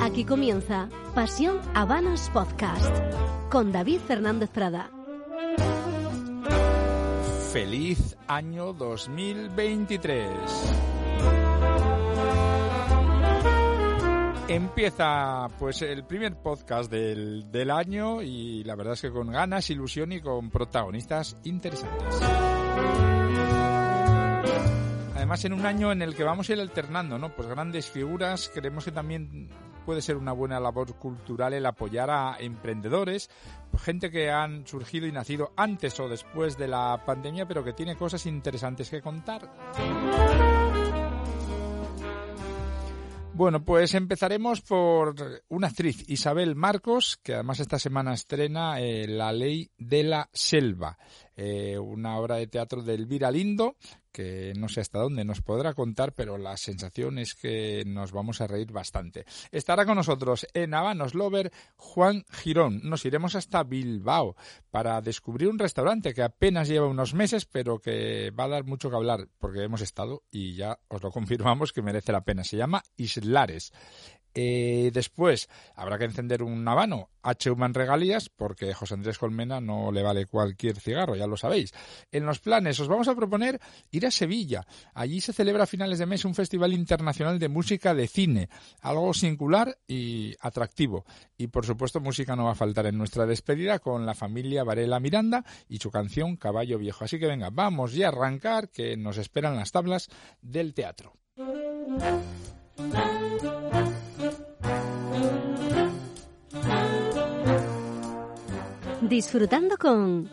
Aquí comienza Pasión Habanos Podcast con David Fernández Prada. Feliz año 2023. Empieza pues el primer podcast del, del, año y la verdad es que con ganas, ilusión y con protagonistas interesantes. Además en un año en el que vamos a ir alternando, ¿no? Pues grandes figuras, creemos que también puede ser una buena labor cultural el apoyar a emprendedores, gente que han surgido y nacido antes o después de la pandemia, pero que tiene cosas interesantes que contar. Bueno, pues empezaremos por una actriz, Isabel Marcos, que además esta semana estrena eh, La Ley de la Selva, eh, una obra de teatro de Elvira Lindo, que no sé hasta dónde nos podrá contar, pero la sensación es que nos vamos a reír bastante. Estará con nosotros en Habanos Lover Juan Girón. Nos iremos hasta Bilbao para descubrir un restaurante que apenas lleva unos meses, pero que va a dar mucho que hablar, porque hemos estado y ya os lo confirmamos que merece la pena. Se llama Islares. Eh, después habrá que encender un habano H. Human Regalías porque José Andrés Colmena no le vale cualquier cigarro, ya lo sabéis. En los planes os vamos a proponer ir a Sevilla. Allí se celebra a finales de mes un festival internacional de música de cine, algo singular y atractivo. Y por supuesto música no va a faltar en nuestra despedida con la familia Varela Miranda y su canción Caballo Viejo. Así que venga, vamos ya a arrancar que nos esperan las tablas del teatro. Disfrutando con...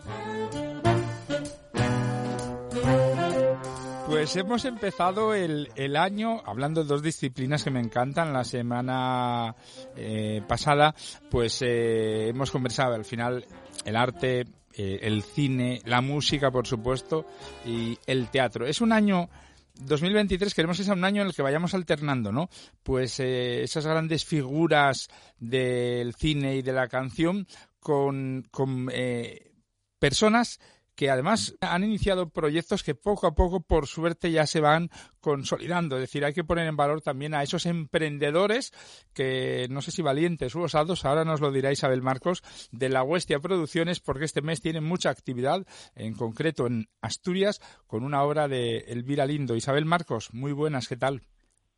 Pues hemos empezado el, el, año hablando de dos disciplinas que me encantan. La semana eh, pasada, pues eh, hemos conversado al final el arte, eh, el cine, la música, por supuesto, y el teatro. Es un año 2023 queremos que sea un año en el que vayamos alternando, ¿no? Pues esas grandes figuras del cine y de la canción con, con eh, personas que además han iniciado proyectos que poco a poco, por suerte, ya se van consolidando. Es decir, hay que poner en valor también a esos emprendedores que, no sé si valientes u osados, ahora nos lo dirá Isabel Marcos, de la Huestia Producciones, porque este mes tienen mucha actividad, en concreto en Asturias, con una obra de Elvira Lindo. Isabel Marcos, muy buenas, ¿qué tal?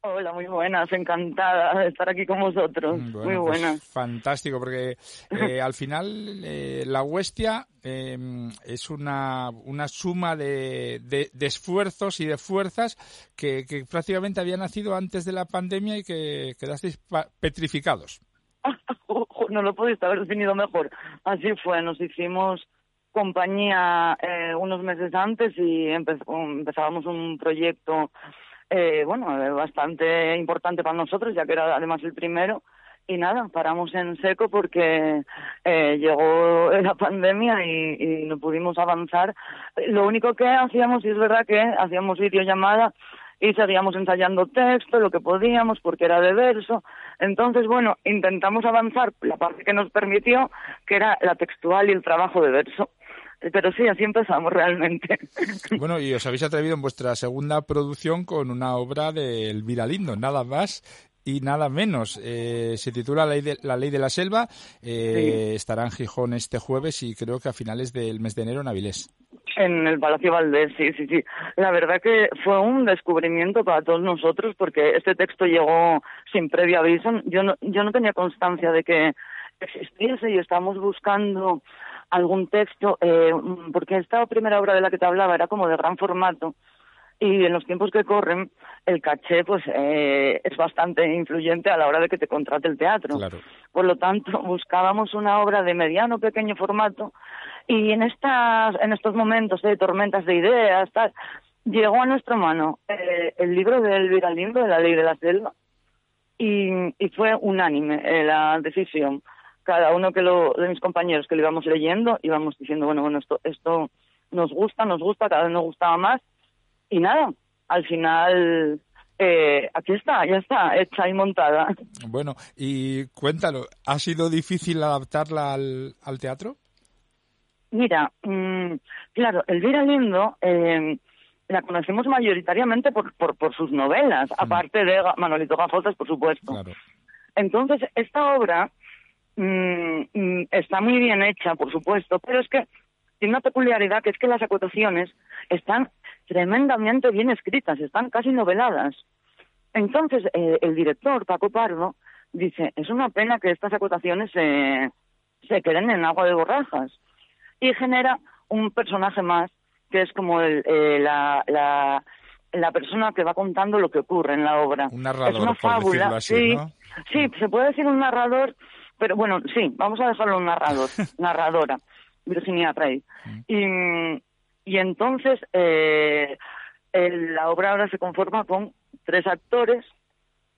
Hola, muy buenas, encantada de estar aquí con vosotros. muy pues buenas. fantástico, porque eh, al final eh, la Huestia em, es una, una suma de, de, esfuerzos y de fuerzas que, que, prácticamente había nacido antes de la pandemia y que quedasteis petrificados. no lo pudiste haber definido mejor. Así fue, nos hicimos compañía eh, unos meses antes y empezábamos un proyecto eh, bueno, bastante importante para nosotros, ya que era además el primero. Y nada, paramos en seco porque eh, llegó la pandemia y, y no pudimos avanzar. Lo único que hacíamos, y es verdad que hacíamos videollamada y seguíamos ensayando texto, lo que podíamos, porque era de verso. Entonces, bueno, intentamos avanzar la parte que nos permitió, que era la textual y el trabajo de verso pero sí, así empezamos realmente. Bueno, y os habéis atrevido en vuestra segunda producción con una obra de Elvira Lindo, nada más y nada menos. Eh, se titula La ley de la, ley de la selva. Eh, Estará en Gijón este jueves y creo que a finales del mes de enero en Avilés. En el Palacio Valdés, sí, sí, sí. La verdad que fue un descubrimiento para todos nosotros porque este texto llegó sin previo aviso. Yo no, yo no tenía constancia de que existiese y estábamos buscando algún texto, eh, porque esta primera obra de la que te hablaba era como de gran formato y en los tiempos que corren el caché pues eh, es bastante influyente a la hora de que te contrate el teatro. Por lo tanto, buscábamos una obra de mediano pequeño formato y en estas en estos momentos de tormentas de ideas tal, llegó a nuestra mano eh, el libro de Elvira Lindo de la Ley de la Selva y, y fue unánime eh, la decisión. Cada uno que lo, de mis compañeros que lo íbamos leyendo íbamos diciendo bueno bueno esto esto nos gusta nos gusta cada vez nos gustaba más y nada al final eh, aquí está, ya está, hecha y montada. Bueno, y cuéntalo, ¿ha sido difícil adaptarla al, al teatro? Mira, mmm, claro, Elvira Lindo eh, la conocemos mayoritariamente por, por, por sus novelas, mm. aparte de Manolito Gafotas, por supuesto. Entonces, esta obra mmm, está muy bien hecha, por supuesto, pero es que tiene una peculiaridad que es que las acotaciones están tremendamente bien escritas, están casi noveladas. Entonces, eh, el director, Paco Pardo, dice, es una pena que estas acotaciones se, se queden en agua de borrajas. Y genera un personaje más, que es como el, eh, la, la, la, persona que va contando lo que ocurre en la obra. Un narrador, es una fábula, sí, sí, se puede decir un narrador, pero bueno, sí, vamos a dejarlo un narrador, narradora, Virginia Rey. Y y entonces eh, la obra ahora se conforma con tres actores,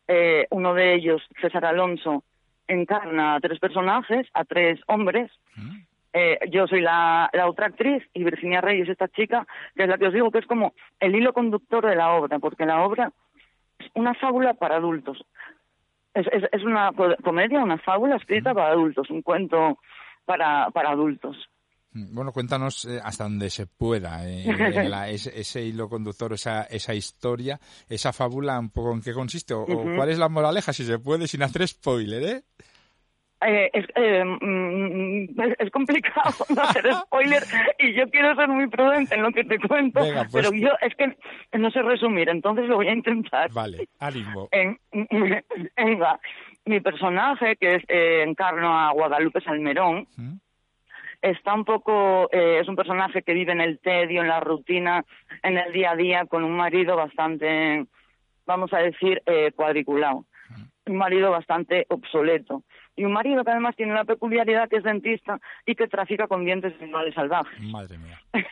eh, uno de ellos, César Alonso, encarna a tres personajes, a tres hombres. Mm. Eh, yo soy la, la, otra actriz y Virginia Reyes, esta chica, que es la que os digo que es como el hilo conductor de la obra, porque la obra es una fábula para adultos. Es, es, es una comedia, una fábula escrita mm. para adultos, un cuento para, para adultos. Bueno, cuéntanos eh, hasta donde se pueda eh, ese, hilo conductor, esa, esa historia, esa fábula, un poco en qué consiste o, cuál es la moraleja, si se puede, sin hacer spoiler, ¿eh? Eh es, mm, es, complicado no hacer spoiler y yo quiero ser muy prudente en lo que te cuento, pues pero yo es que no sé resumir, entonces lo voy a intentar. Vale, ánimo. En, venga, mi personaje, que es encarno a Guadalupe Salmerón, está un poco, eh, es un personaje que vive en el tedio, en la rutina, en el día a día, con un marido bastante, vamos a decir, eh, cuadriculado. Un marido bastante obsoleto. Y un marido que además tiene una peculiaridad que es dentista y que trafica con dientes animales salvajes. Madre mía.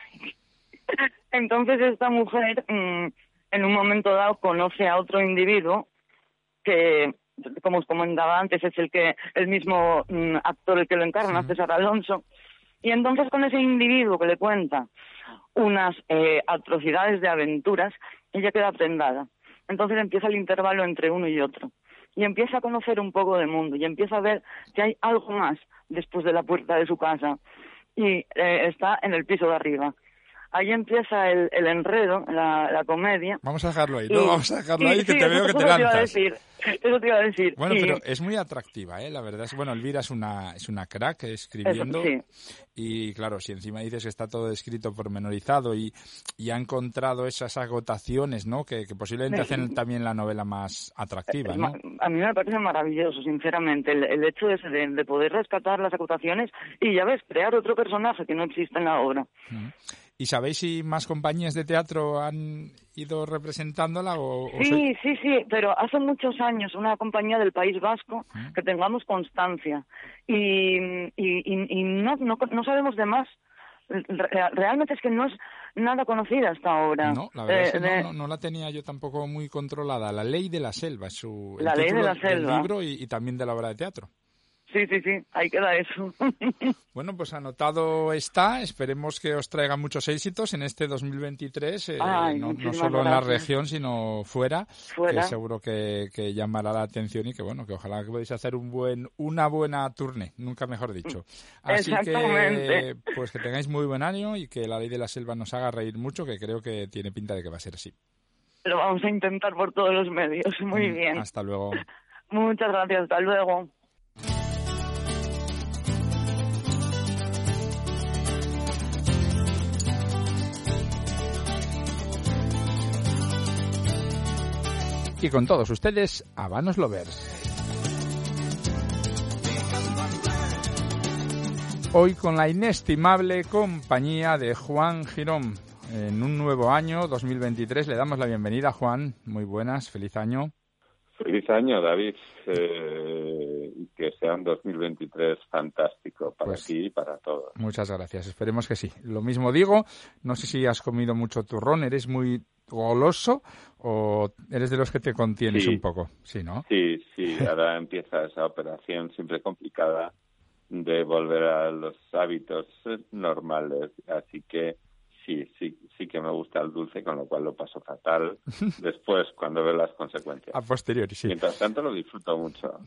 Entonces esta mujer, mm, en un momento dado, conoce a otro individuo que como os comentaba antes, es el que el mismo mm, actor el que lo encarna, César Alonso, y entonces con ese individuo que le cuenta unas eh, atrocidades de aventuras, ella queda prendada. Entonces empieza el intervalo entre uno y otro. Y empieza a conocer un poco del mundo y empieza a ver que hay algo más después de la puerta de su casa. Y eh, está en el piso de arriba ahí empieza el, el enredo, la, la, comedia. Vamos a dejarlo ahí, ¿no? Vamos a dejarlo ahí, que te veo que te lanzas. Te iba a decir, eso te iba a decir. Bueno, pero es muy atractiva, ¿eh? La verdad es bueno, Elvira es una, es una crack escribiendo. sí. Y claro, si encima dices que está todo escrito pormenorizado y, y ha encontrado esas agotaciones, ¿no? Que, que posiblemente hacen también la novela más atractiva, ¿no? A mí me parece maravilloso, sinceramente, el, el hecho de, de, poder rescatar las agotaciones y, ya ves, crear otro personaje que no existe en la obra. ¿Y sabéis si más compañías de teatro han ido representándola? O, sí, sí, sí, pero hace muchos años una compañía del País Vasco que tengamos constancia y, y, no, no, no sabemos de más realmente es que no es nada conocida hasta ahora. No, la verdad es que no, no, la tenía yo tampoco muy controlada. La ley de la selva es su la ley de la selva. del libro y, también de la obra de teatro. Sí, sí, sí, ahí queda eso. bueno, pues anotado está. Esperemos que os traiga muchos éxitos en este 2023, eh, no, solo en la región, sino fuera, que seguro que, llamará la atención y que bueno, que ojalá que podáis hacer un buen, una buena tournée, nunca mejor dicho. Así que, pues que tengáis muy buen año y que la ley de la selva nos haga reír mucho, que creo que tiene pinta de que va a ser así. Lo vamos a intentar por todos los medios. Muy mm, bien. Hasta luego. Muchas gracias. Hasta luego. Y con todos ustedes, Habanos Lovers. Hoy con la inestimable compañía de Juan Girón. En un nuevo año, 2023, le damos la bienvenida, Juan. Muy buenas, feliz año. Feliz año, David. Eh, que sea un 2023 fantástico para pues ti y para todos. Muchas gracias. Esperemos que sí. Lo mismo digo. No sé si has comido mucho turrón. ¿Eres muy goloso o eres de los que te contienes un poco? Sí, ¿no? Sí, sí. Ahora empieza esa operación siempre complicada de volver a los hábitos normales. Así que sí, sí, sí que me gusta el dulce, con lo cual lo paso fatal después cuando veo las consecuencias. A posteriori, sí. Mientras tanto lo disfruto mucho.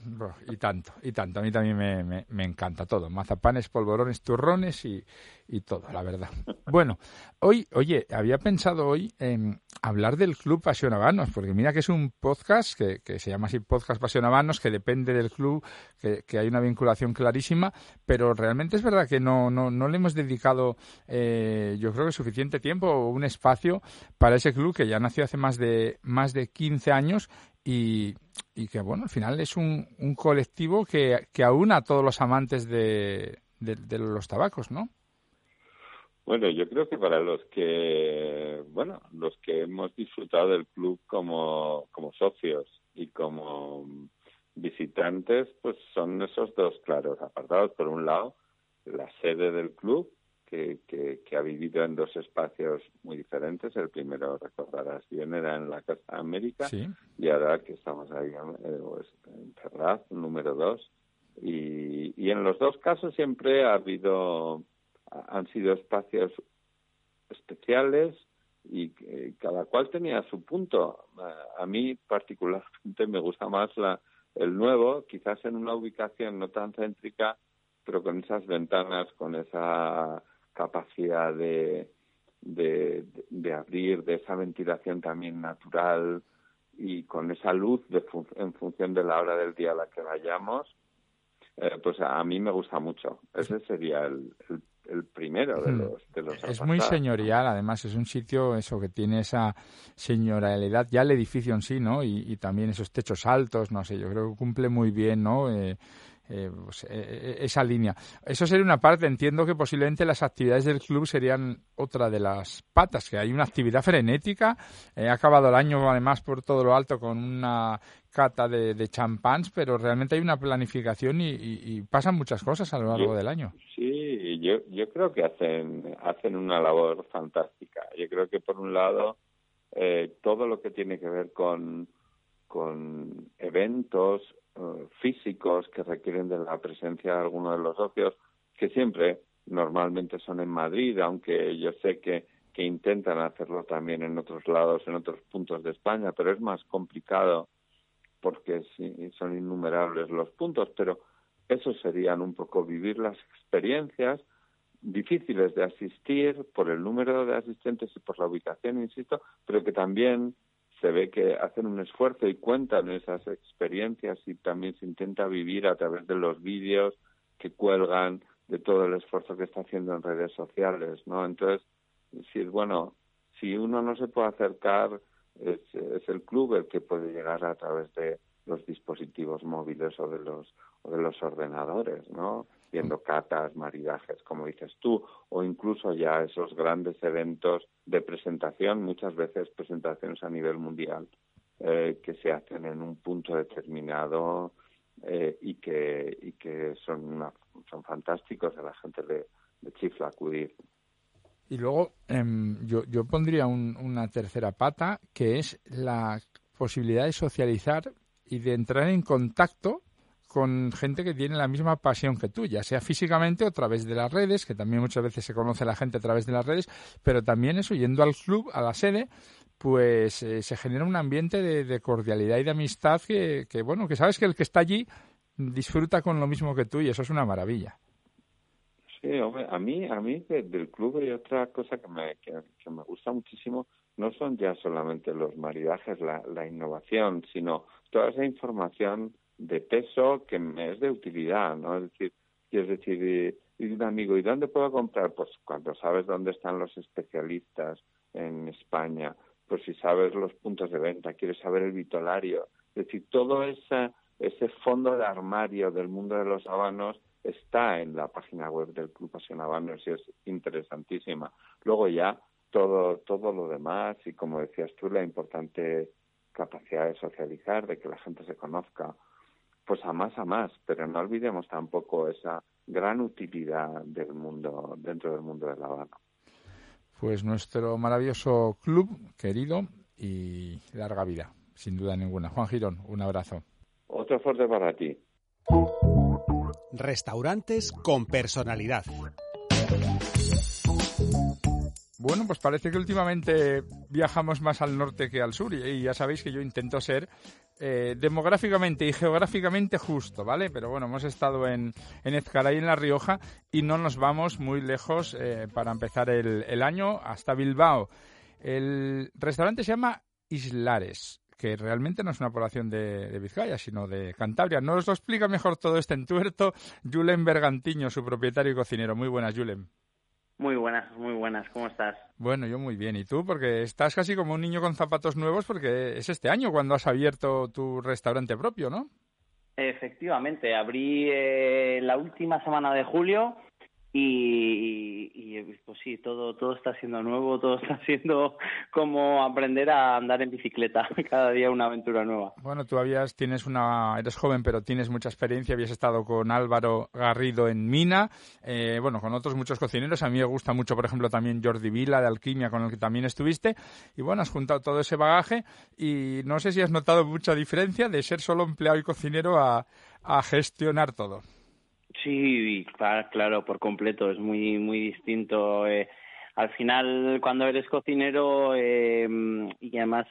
y tanto, y tanto. A mí también me, me, encanta todo. Mazapanes, polvorones, turrones y, y todo, la verdad. Bueno, hoy, oye, había pensado hoy en hablar del Club Pasionabanos, porque mira que es un podcast que, que se llama así Podcast Pasionabanos, que depende del club, que, que, hay una vinculación clarísima, pero realmente es verdad que no, no, no le hemos dedicado, eh, yo creo que suficiente tiempo o un espacio para ese club que ya nació hace más de, más de 15 años y, y que, bueno, al final es un, un colectivo que, que aúna a todos los amantes de, de los tabacos, ¿no? Bueno, yo creo que para los que, bueno, los que hemos disfrutado del club como, como socios y como visitantes, pues son esos dos claros apartados. Por un lado, la sede del club, que, que, que, ha vivido en dos espacios muy diferentes. El primero, recordarás bien, era en la Casa América y ahora que estamos ahí eh, pues, en Ferraz, número dos. Y, y en los dos casos siempre ha habido han sido espacios especiales y cada cual tenía su punto. A mí particularmente me gusta más la, el nuevo, quizás en una ubicación no tan céntrica, pero con esas ventanas, con esa capacidad de, de, de abrir, de esa ventilación también natural y con esa luz de en función de la hora del día a la que vayamos, eh, pues a, mí me gusta mucho. Ese sería el, el el primero de hmm. los, de los Es muy señorial, además, es un sitio eso que tiene esa señorialidad, ya el edificio en sí, ¿no? Y, y también esos techos altos, no sé, yo creo que cumple muy bien, ¿no? Eh, eh, pues, eh, eh, esa línea. Eso sería una parte. Entiendo que posiblemente las actividades del club serían otra de las patas, que hay una actividad frenética. He acabado el año, además, por todo lo alto con una cata de, de champáns, pero realmente hay una planificación y, pasan muchas cosas a lo largo del año. Sí, yo, yo creo que hacen, hacen una labor fantástica. Yo creo que, por un lado, todo lo que tiene que ver con, con eventos eh, físicos que requieren de la presencia de alguno de los socios, que siempre normalmente son en Madrid, aunque yo sé que, que intentan hacerlo también en otros lados, en otros puntos de España, pero es más complicado porque son innumerables los puntos, pero eso serían un poco vivir las experiencias difíciles de asistir por el número de asistentes y por la ubicación, insisto, pero que también se ve que hacen un esfuerzo y cuentan esas experiencias y también se intenta vivir a través de los vídeos que cuelgan de todo el esfuerzo que está haciendo en redes sociales, ¿no? Entonces, si bueno, si uno no se puede acercar, es, es el club el que puede llegar a través de los dispositivos móviles o de los o de los ordenadores, ¿no? Viendo catas, maridajes, como dices tú, o incluso ya esos grandes eventos de presentación, muchas veces presentaciones a nivel mundial, eh, que se hacen en un punto determinado eh, y que y que son son fantásticos a la gente le, chifla acudir. Y luego em, yo, yo pondría una tercera pata, que es la posibilidad de socializar y de entrar en contacto con gente que tiene la misma pasión que tú, ya sea físicamente o a través de las redes, que también muchas veces se conoce la gente a través de las redes, pero también eso, yendo al club, a la sede, pues eh, se genera un ambiente de, cordialidad y de amistad que, bueno, que sabes que el que está allí disfruta con lo mismo que tú y eso es una maravilla. Sí, hombre, a mí, a mí del club hay otra cosa que me, que, me gusta muchísimo, no son ya solamente los maridajes, la innovación, sino toda esa información de peso que me es de utilidad, ¿no? Es decir, es decir, y, un amigo, ¿y dónde puedo comprar? Pues cuando sabes dónde están los especialistas en España, pues si sabes los puntos de venta, quieres saber el vitolario, es decir, todo ese, ese fondo de armario del mundo de los habanos está en la página web del Club Pasión Habanos y es interesantísima. Luego ya todo, todo lo demás y como decías tú, la importante capacidad de socializar, de que la gente se conozca, pues a más a más, pero no olvidemos tampoco esa gran utilidad del mundo, dentro del mundo del habano. Pues nuestro maravilloso club, querido, y larga vida, sin duda ninguna. Juan Girón, un abrazo. Otro fuerte para ti. Restaurantes con personalidad. Bueno, pues parece que últimamente viajamos más al norte que al sur y, ya sabéis que yo intento ser eh, demográficamente y geográficamente justo, ¿vale? Pero bueno, hemos estado en, en Ezcaray, en La Rioja, y no nos vamos muy lejos eh, para empezar el, año hasta Bilbao. El restaurante se llama Islares que realmente no es una población de, Vizcaya, sino de Cantabria. Nos lo explica mejor todo este entuerto Julen Bergantiño, su propietario y cocinero. Muy buenas, Julen. Muy buenas, muy buenas. ¿Cómo estás? Bueno, yo muy bien. ¿Y tú? Porque estás casi como un niño con zapatos nuevos porque es este año cuando has abierto tu restaurante propio, ¿no? Efectivamente, abrí eh, la última semana de julio y, pues sí, todo, todo está siendo nuevo, todo está siendo como aprender a andar en bicicleta, cada día una aventura nueva. Bueno, tú habías, tienes una, eres joven, pero tienes mucha experiencia, habías estado con Álvaro Garrido en Mina, eh, bueno, con otros muchos cocineros, a mí me gusta mucho, por ejemplo, también Jordi Vila de Alquimia, con el que también estuviste, y bueno, has juntado todo ese bagaje, y no sé si has notado mucha diferencia de ser solo empleado y cocinero a gestionar todo. Sí, claro, por completo, es muy, muy distinto. Eh, al final, cuando eres cocinero, eh, y además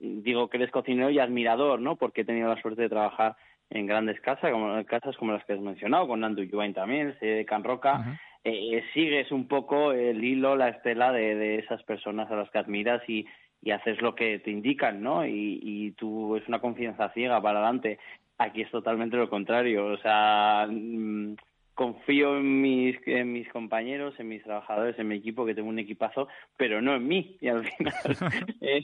digo que eres cocinero y admirador, ¿no? Porque he tenido la suerte de trabajar en grandes casas, como casas como las que has mencionado, con Nandu Yuain también, de Can Roca. Eh, sigues un poco el hilo, la estela de, de esas personas a las que admiras y, y haces lo que te indican, ¿no? Y, y tú es una confianza ciega para adelante. Aquí es totalmente lo contrario. O sea, mm, confío en mis, en mis compañeros, en mis trabajadores, en mi equipo, que tengo un equipazo, pero no en mí. Y al final eh,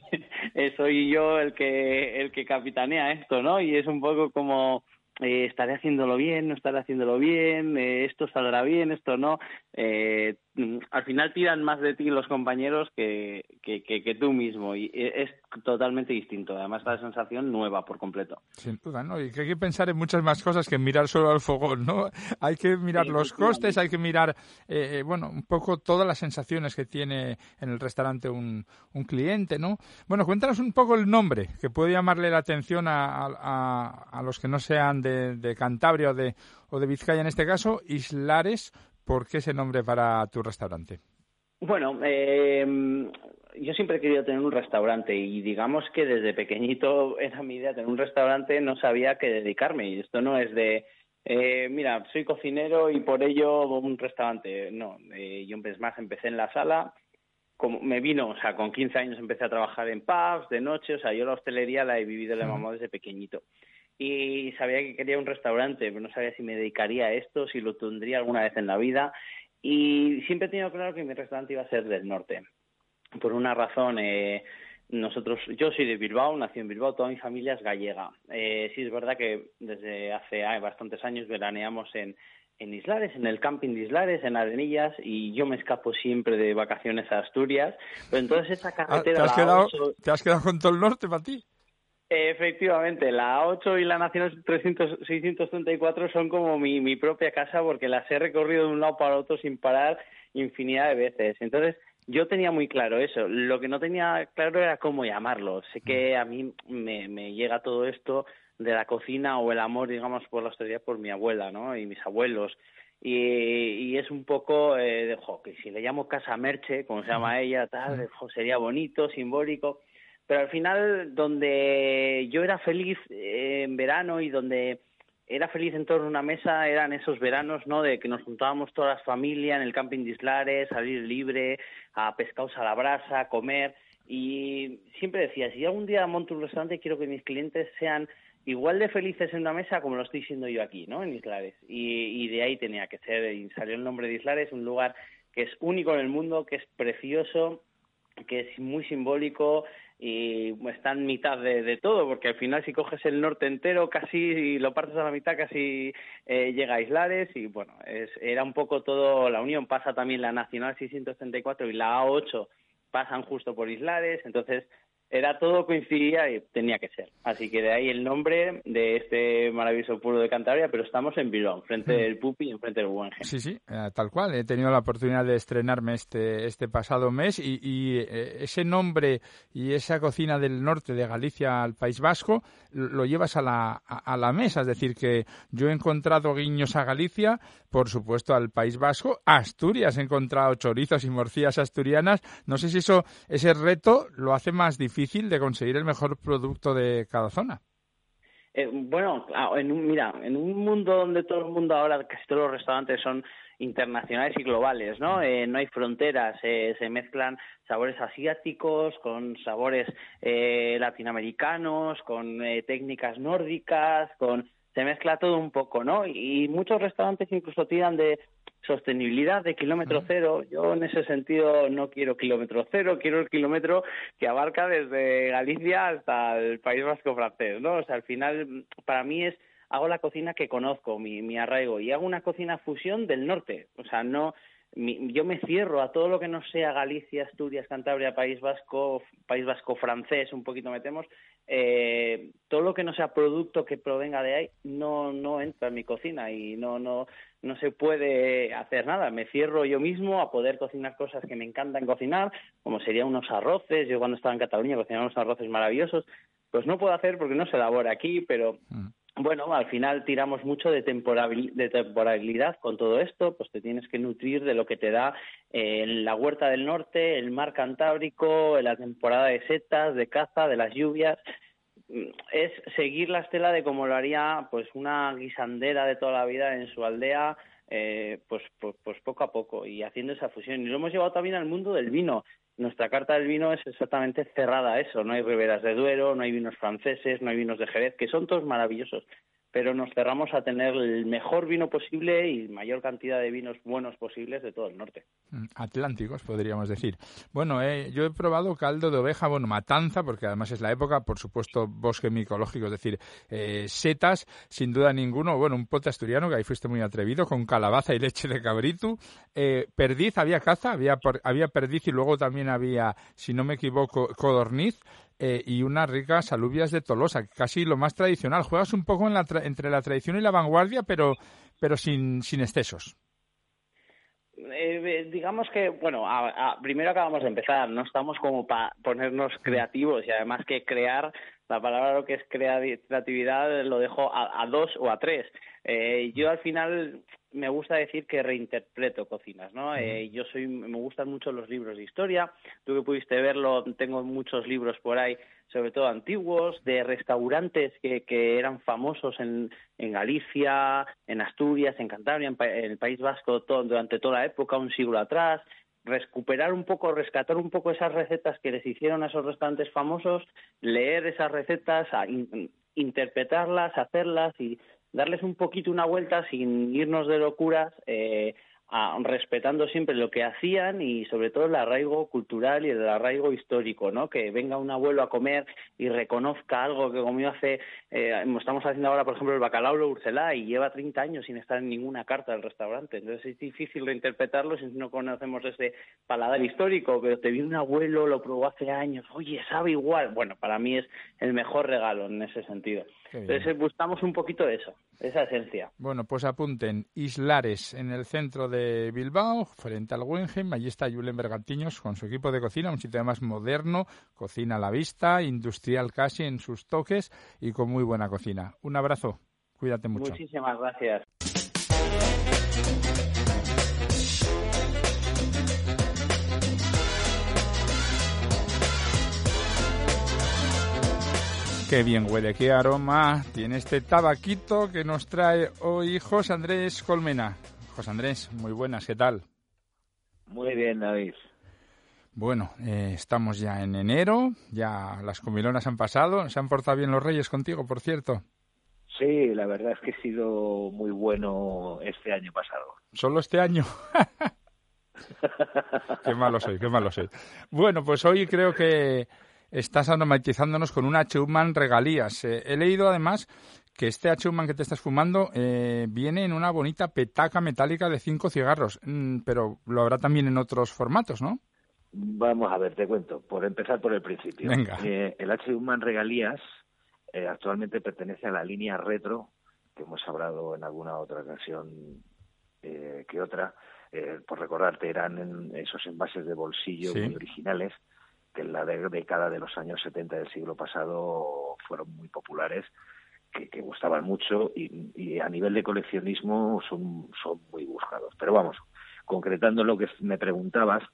eh, soy yo el que, el que capitanea esto, ¿no? Y es un poco como eh, estaré haciéndolo bien, no estaré haciéndolo bien, eh, esto saldrá bien, esto no. Eh, al final tiran más de ti los compañeros que, que, que, tú mismo y es totalmente distinto. Además, la sensación nueva por completo. Sin duda, ¿no? Y que hay que pensar en muchas más cosas que mirar solo al fogón, ¿no? Hay que mirar los costes, hay que mirar, eh, bueno, un poco todas las sensaciones que tiene en el restaurante un, un cliente, ¿no? Bueno, cuéntanos un poco el nombre, que puede llamarle la atención a, a, a los que no sean de, de Cantabria o de, o de Vizcaya en este caso, Islares ¿Por qué ese nombre para tu restaurante? Bueno, eh, yo siempre he querido tener un restaurante y digamos que desde pequeñito era mi idea tener un restaurante, no sabía qué dedicarme y esto no es de, eh, mira, soy cocinero y por ello un restaurante. No, eh, yo más empecé en la sala, como me vino, o sea, con 15 años empecé a trabajar en pubs de noche, o sea, yo la hostelería la he vivido la mamá desde pequeñito y sabía que quería un restaurante, pero no sabía si me dedicaría a esto, si lo tendría alguna vez en la vida. Y siempre he tenido claro que mi restaurante iba a ser del norte. Por una razón, eh, nosotros, yo soy de Bilbao, nací en Bilbao, toda mi familia es gallega. Eh, sí es verdad que desde hace bastantes años veraneamos en, en Islares, en el camping de Islares, en Arenillas, y yo me escapo siempre de vacaciones a Asturias. Pero entonces esa ah, carretera... ¿Te has, quedado, ¿te has quedado con todo el norte para ti? Efectivamente, la 8 y la Nacional 300, 634 son como mi, mi propia casa porque las he recorrido de un lado para otro sin parar infinidad de veces. Entonces, yo tenía muy claro eso. Lo que no tenía claro era cómo llamarlo. Sé que a mí me, me llega todo esto de la cocina o el amor, digamos, por la hostelería por mi abuela, ¿no? Y mis abuelos. Y, y es un poco eh, de, jo, que si le llamo Casa Merche, como se llama ella, tal, sería bonito, simbólico pero al final donde yo era feliz eh, en verano y donde era feliz en torno a una mesa eran esos veranos, ¿no? De que nos juntábamos todas las familias en el camping de Islares, salir libre, a pescados a la brasa, a comer. Y siempre decía, si algún día monto un restaurante, quiero que mis clientes sean igual de felices en una mesa como lo estoy siendo yo aquí, ¿no? En Islares. Y, y de ahí tenía que ser, y salió el nombre de Islares, un lugar que es único en el mundo, que es precioso, que es muy simbólico y está en mitad de, todo, porque al final si coges el norte entero, casi lo partes a la mitad, casi eh, llega a Islares y bueno, es, era un poco todo, la Unión. Pasa también la Nacional 634 y la A8 pasan justo por Islares, entonces era todo coincidía y tenía que ser. Así que de ahí el nombre de este maravilloso pueblo de Cantabria, pero estamos en Bilbao, frente hmm. del Pupi y enfrente del Guggenheim. Sí, sí, eh, tal cual. He tenido la oportunidad de estrenarme este, este pasado mes y, eh, ese nombre y esa cocina del norte de Galicia al País Vasco lo llevas a la, a la mesa. Es decir, que yo he encontrado guiños a Galicia, por supuesto al País Vasco, Asturias he encontrado chorizos y morcillas asturianas. No sé si eso ese reto lo hace más difícil difícil de conseguir el mejor producto de cada zona. Eh, bueno, en un, mira, en un mundo donde todo el mundo ahora, casi todos los restaurantes son internacionales y globales, ¿no? Mm. Eh, no hay fronteras, eh, se mezclan sabores asiáticos con sabores latinoamericanos, con técnicas nórdicas, con se mezcla todo un poco, ¿no? Y muchos restaurantes incluso tiran de sostenibilidad de kilómetro cero. Yo en ese sentido no quiero kilómetro cero, quiero el kilómetro que abarca desde Galicia hasta el País Vasco francés, ¿no? O sea, al final para mí es hago la cocina que conozco, mi, mi arraigo, y hago una cocina fusión del norte. O sea, no yo me cierro a todo lo que no sea Galicia, Asturias, Cantabria, País Vasco, País Vasco francés, un poquito metemos, eh, todo lo que no sea producto que provenga de ahí no no entra en mi cocina y no no no se puede hacer nada. Me cierro yo mismo a poder cocinar cosas que me encantan cocinar, como serían unos arroces. Yo cuando estaba en Cataluña cocinaba unos arroces maravillosos. Pues no puedo hacer porque no se elabora aquí, pero mm bueno, al final tiramos mucho de, temporalidad con todo esto, pues te tienes que nutrir de lo que te da eh, la huerta del norte, el mar Cantábrico, la temporada de setas, de caza, de las lluvias. Mm, es seguir la estela de como lo haría pues una guisandera de toda la vida en su aldea, eh, pues, pues, pues poco a poco y haciendo esa fusión. Y lo hemos llevado también al mundo del vino nuestra carta del vino es exactamente cerrada a eso. No hay riberas de Duero, no hay vinos franceses, no hay vinos de Jerez, que son todos maravillosos pero nos cerramos a tener el mejor vino posible y mayor cantidad de vinos buenos posibles de todo el norte. Mm, atlánticos, podríamos decir. Bueno, eh, yo he probado caldo de oveja, bueno, matanza, porque además es la época, por supuesto, bosque micológico, es decir, eh, setas, sin duda ninguno, bueno, un pote asturiano, que ahí fuiste muy atrevido, con calabaza y leche de cabrito. Eh, perdiz, había caza, había, había perdiz y luego también había, si no me equivoco, codorniz. Eh, y unas ricas alubias de Tolosa, casi lo más tradicional. Juegas un poco entre la tradición y la vanguardia, pero, pero sin, sin excesos. Eh, digamos que, bueno, primero acabamos de empezar, no estamos como para ponernos creativos y además que crear, la palabra lo que es creatividad lo dejo a, dos o a tres. Eh, yo al final me gusta decir que reinterpreto cocinas, ¿no? Eh, yo soy, me gustan mucho los libros de historia. Tú que pudiste verlo, tengo muchos libros por ahí, sobre todo antiguos, de restaurantes que, que eran famosos en, en Galicia, en Asturias, en Cantabria, en, el País Vasco durante toda la época, un siglo atrás. Recuperar un poco, rescatar un poco esas recetas que les hicieron a esos restaurantes famosos, leer esas recetas, interpretarlas, hacerlas y darles un poquito una vuelta sin irnos de locuras, eh, respetando siempre lo que hacían y sobre todo el arraigo cultural y el arraigo histórico, ¿no? Que venga un abuelo a comer y reconozca algo que comió hace, eh, estamos haciendo ahora, por ejemplo, el bacalao lo Urcelá y lleva 30 años sin estar en ninguna carta del restaurante. Entonces es difícil reinterpretarlo si no conocemos ese paladar histórico, pero te vi un abuelo, lo probó hace años, oye, sabe igual. Bueno, para mí es el mejor regalo en ese sentido. Entonces buscamos un poquito de eso, esa esencia. Bueno, pues apunten, Islares, en el centro de Bilbao, frente al Guggenheim, allí está Julen Bergantiños con su equipo de cocina, un sitio más moderno, cocina a la vista, industrial casi en sus toques y con muy buena cocina. Un abrazo, cuídate mucho. Muchísimas gracias. Qué bien huele, qué aroma tiene este tabaquito que nos trae hoy José Andrés Colmena. José Andrés, muy buenas, ¿qué tal? Muy bien, David. Bueno, eh, estamos ya en enero, ya las comilonas han pasado, se han portado bien los reyes contigo, por cierto. Sí, la verdad es que ha sido muy bueno este año pasado. ¿Solo este año? qué malo soy, qué malo soy. Bueno, pues hoy creo que estás aromatizándonos con una Schumann regalías. Eh, he leído además que este Schumann que te estás fumando eh, viene en una bonita petaca metálica de cinco cigarros, mm, pero lo habrá también en otros formatos, ¿no? Vamos a ver, te cuento. Por empezar por el principio. Venga. Eh, el Schumann regalías actualmente pertenece a la línea retro, que hemos hablado en alguna otra ocasión que otra. por recordarte, eran esos envases de bolsillo muy originales que en la década de los años 70 del siglo pasado fueron muy populares, que, gustaban mucho y, a nivel de coleccionismo son, son muy buscados. Pero vamos, concretando lo que me preguntabas,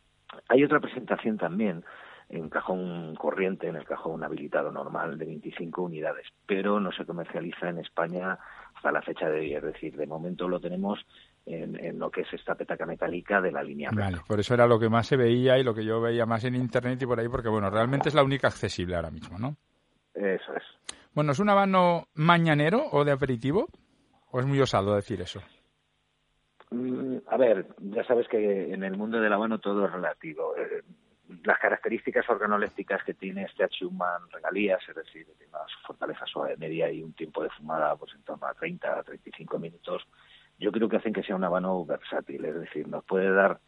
hay otra presentación también en cajón corriente, en el cajón habilitado normal de 25 unidades, pero no se comercializa en España hasta la fecha de hoy. Es decir, de momento lo tenemos en, lo que es esta petaca metálica de la línea. Vale, por eso era lo que más se veía y lo que yo veía más en internet y por ahí, porque bueno, realmente es la única accesible ahora mismo, ¿no? Eso es. Bueno, ¿es un habano mañanero o de aperitivo? ¿O es muy osado decir eso? Mm, a ver, ya sabes que en el mundo del habano todo es relativo. Eh, las características organolépticas que tiene este Schumann regalías, es decir, tiene una fortaleza suave media y un tiempo de fumada pues en torno a 30 a 35 minutos, yo creo que hacen que sea un habano versátil, es decir, nos puede dar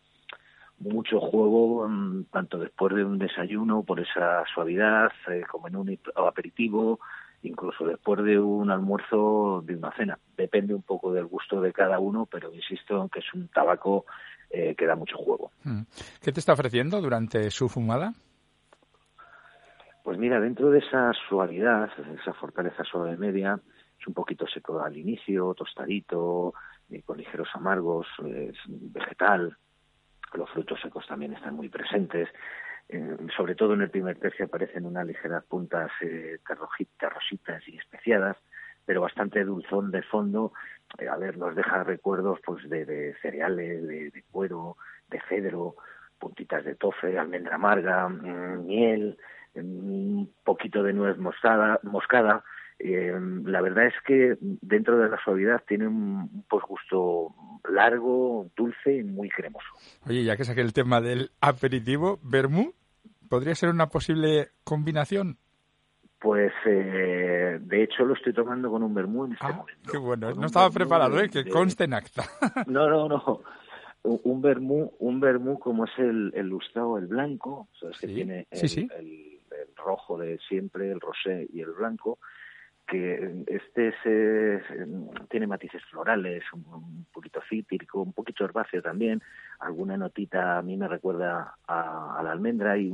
mucho juego mm, tanto después de un desayuno por esa suavidad eh, como en un aperitivo incluso después de un almuerzo de una cena depende un poco del gusto de cada uno pero insisto en que es un tabaco eh, que da mucho juego mm. ¿qué te está ofreciendo durante su fumada? Pues mira, dentro de esa suavidad, esa fortaleza suave media, es un poquito seco al inicio, tostadito, eh, con ligeros amargos, es vegetal, los frutos secos también están muy presentes. Eh, sobre todo en el primer tercio aparecen unas ligeras puntas eh, terrositas y especiadas, pero bastante dulzón de fondo. Eh, a ver, nos deja recuerdos pues de, cereales, de, cuero, de cedro, puntitas de tofe, almendra amarga, mm, miel, mm, un poquito de nuez moscada, moscada eh, la verdad es que dentro de la suavidad tiene un posgusto largo, dulce y muy cremoso. Oye, ya que saqué el tema del aperitivo, ¿vermú podría ser una posible combinación? Pues eh, de hecho lo estoy tomando con un vermú en este ah, momento. Qué bueno, no estaba preparado, ¿eh? que conste en acta. no, no, no. Un vermú, un vermú como es el, el lustrado, el blanco, sabes que tiene el, el, rojo de siempre, el rosé y el blanco, que este se, tiene matices florales, un, poquito cítrico, un poquito herbáceo también, alguna notita a mí me recuerda a, la almendra y,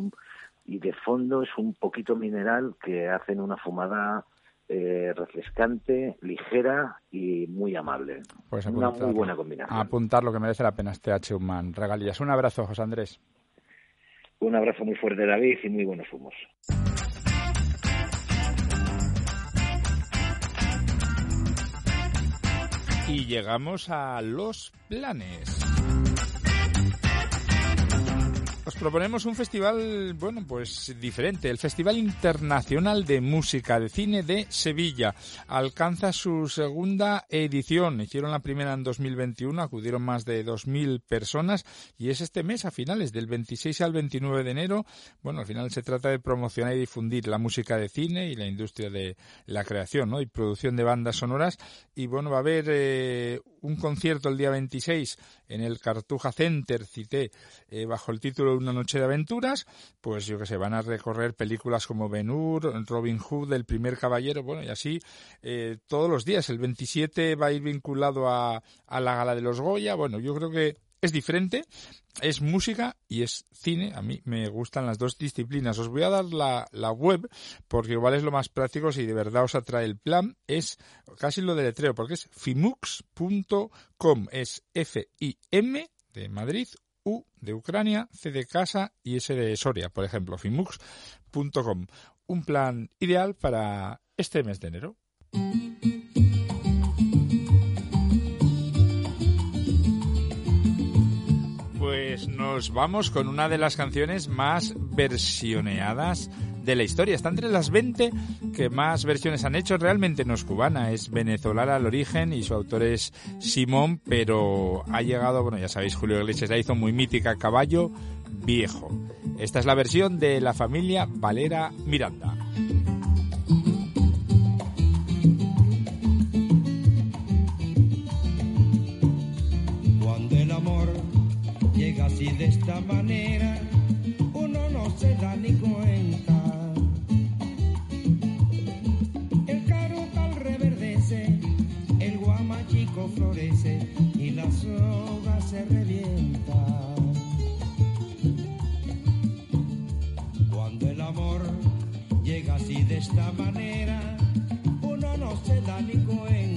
y de fondo es un poquito mineral que hacen una fumada eh, refrescante, ligera y muy amable. Pues una muy buena combinación. apuntar lo que merece la pena este H. Human. Regalías. Un abrazo, José Andrés. Un abrazo muy fuerte, David, y muy buenos humos. Y llegamos a los planes. Os proponemos un festival, bueno, pues diferente, el Festival Internacional de Música de Cine de Sevilla. Alcanza su segunda edición. Hicieron la primera en 2021, acudieron más de 2.000 personas y es este mes, a finales del 26 al 29 de enero. Bueno, al final se trata de promocionar y difundir la música de cine y la industria de la creación ¿no? y producción de bandas sonoras. Y bueno, va a haber eh, un concierto el día 26 en el Cartuja Center, cité, eh, bajo el título Una noche de aventuras, pues yo que sé, van a recorrer películas como Ben Hur, Robin Hood, El primer caballero, bueno, y así eh, todos los días. El 27 va a ir vinculado a, a la gala de los Goya, bueno, yo creo que es diferente, es música y es cine. A mí me gustan las dos disciplinas. Os voy a dar la, la web porque igual es lo más práctico si de verdad os atrae el plan. Es casi lo de letreo porque es fimux.com. Es F-I-M de Madrid, de Ucrania, C de Casa y S de Soria, por ejemplo, finmux.com. Un plan ideal para este mes de enero. Pues nos vamos con una de las canciones más versioneadas de la historia. Está entre las 20 que más versiones han hecho. Realmente no es cubana, es venezolana al origen y su autor es Simón, pero ha llegado, bueno, ya sabéis, Julio Iglesias la hizo muy mítica Caballo Viejo. Esta es la versión de la familia Valera Miranda. Cuando el amor llega así de esta manera esta manera uno no se da ni cuenta.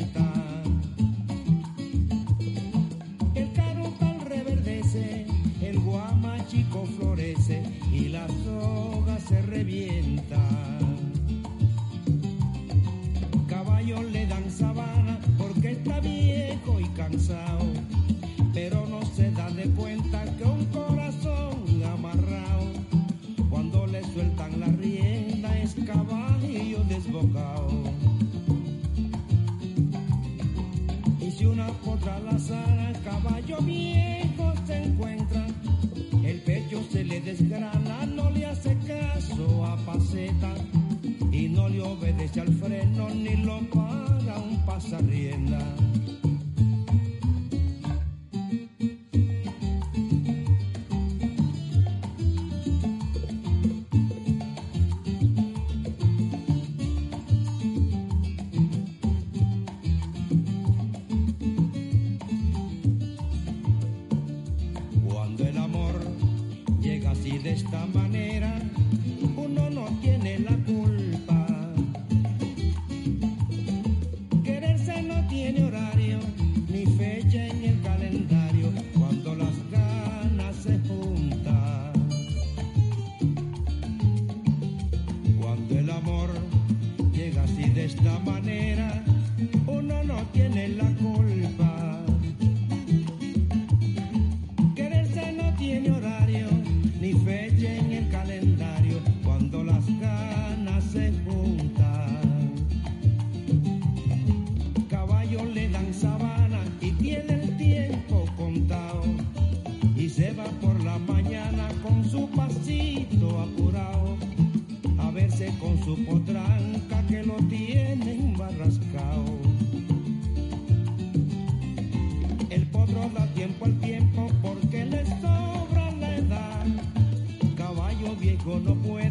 No puedo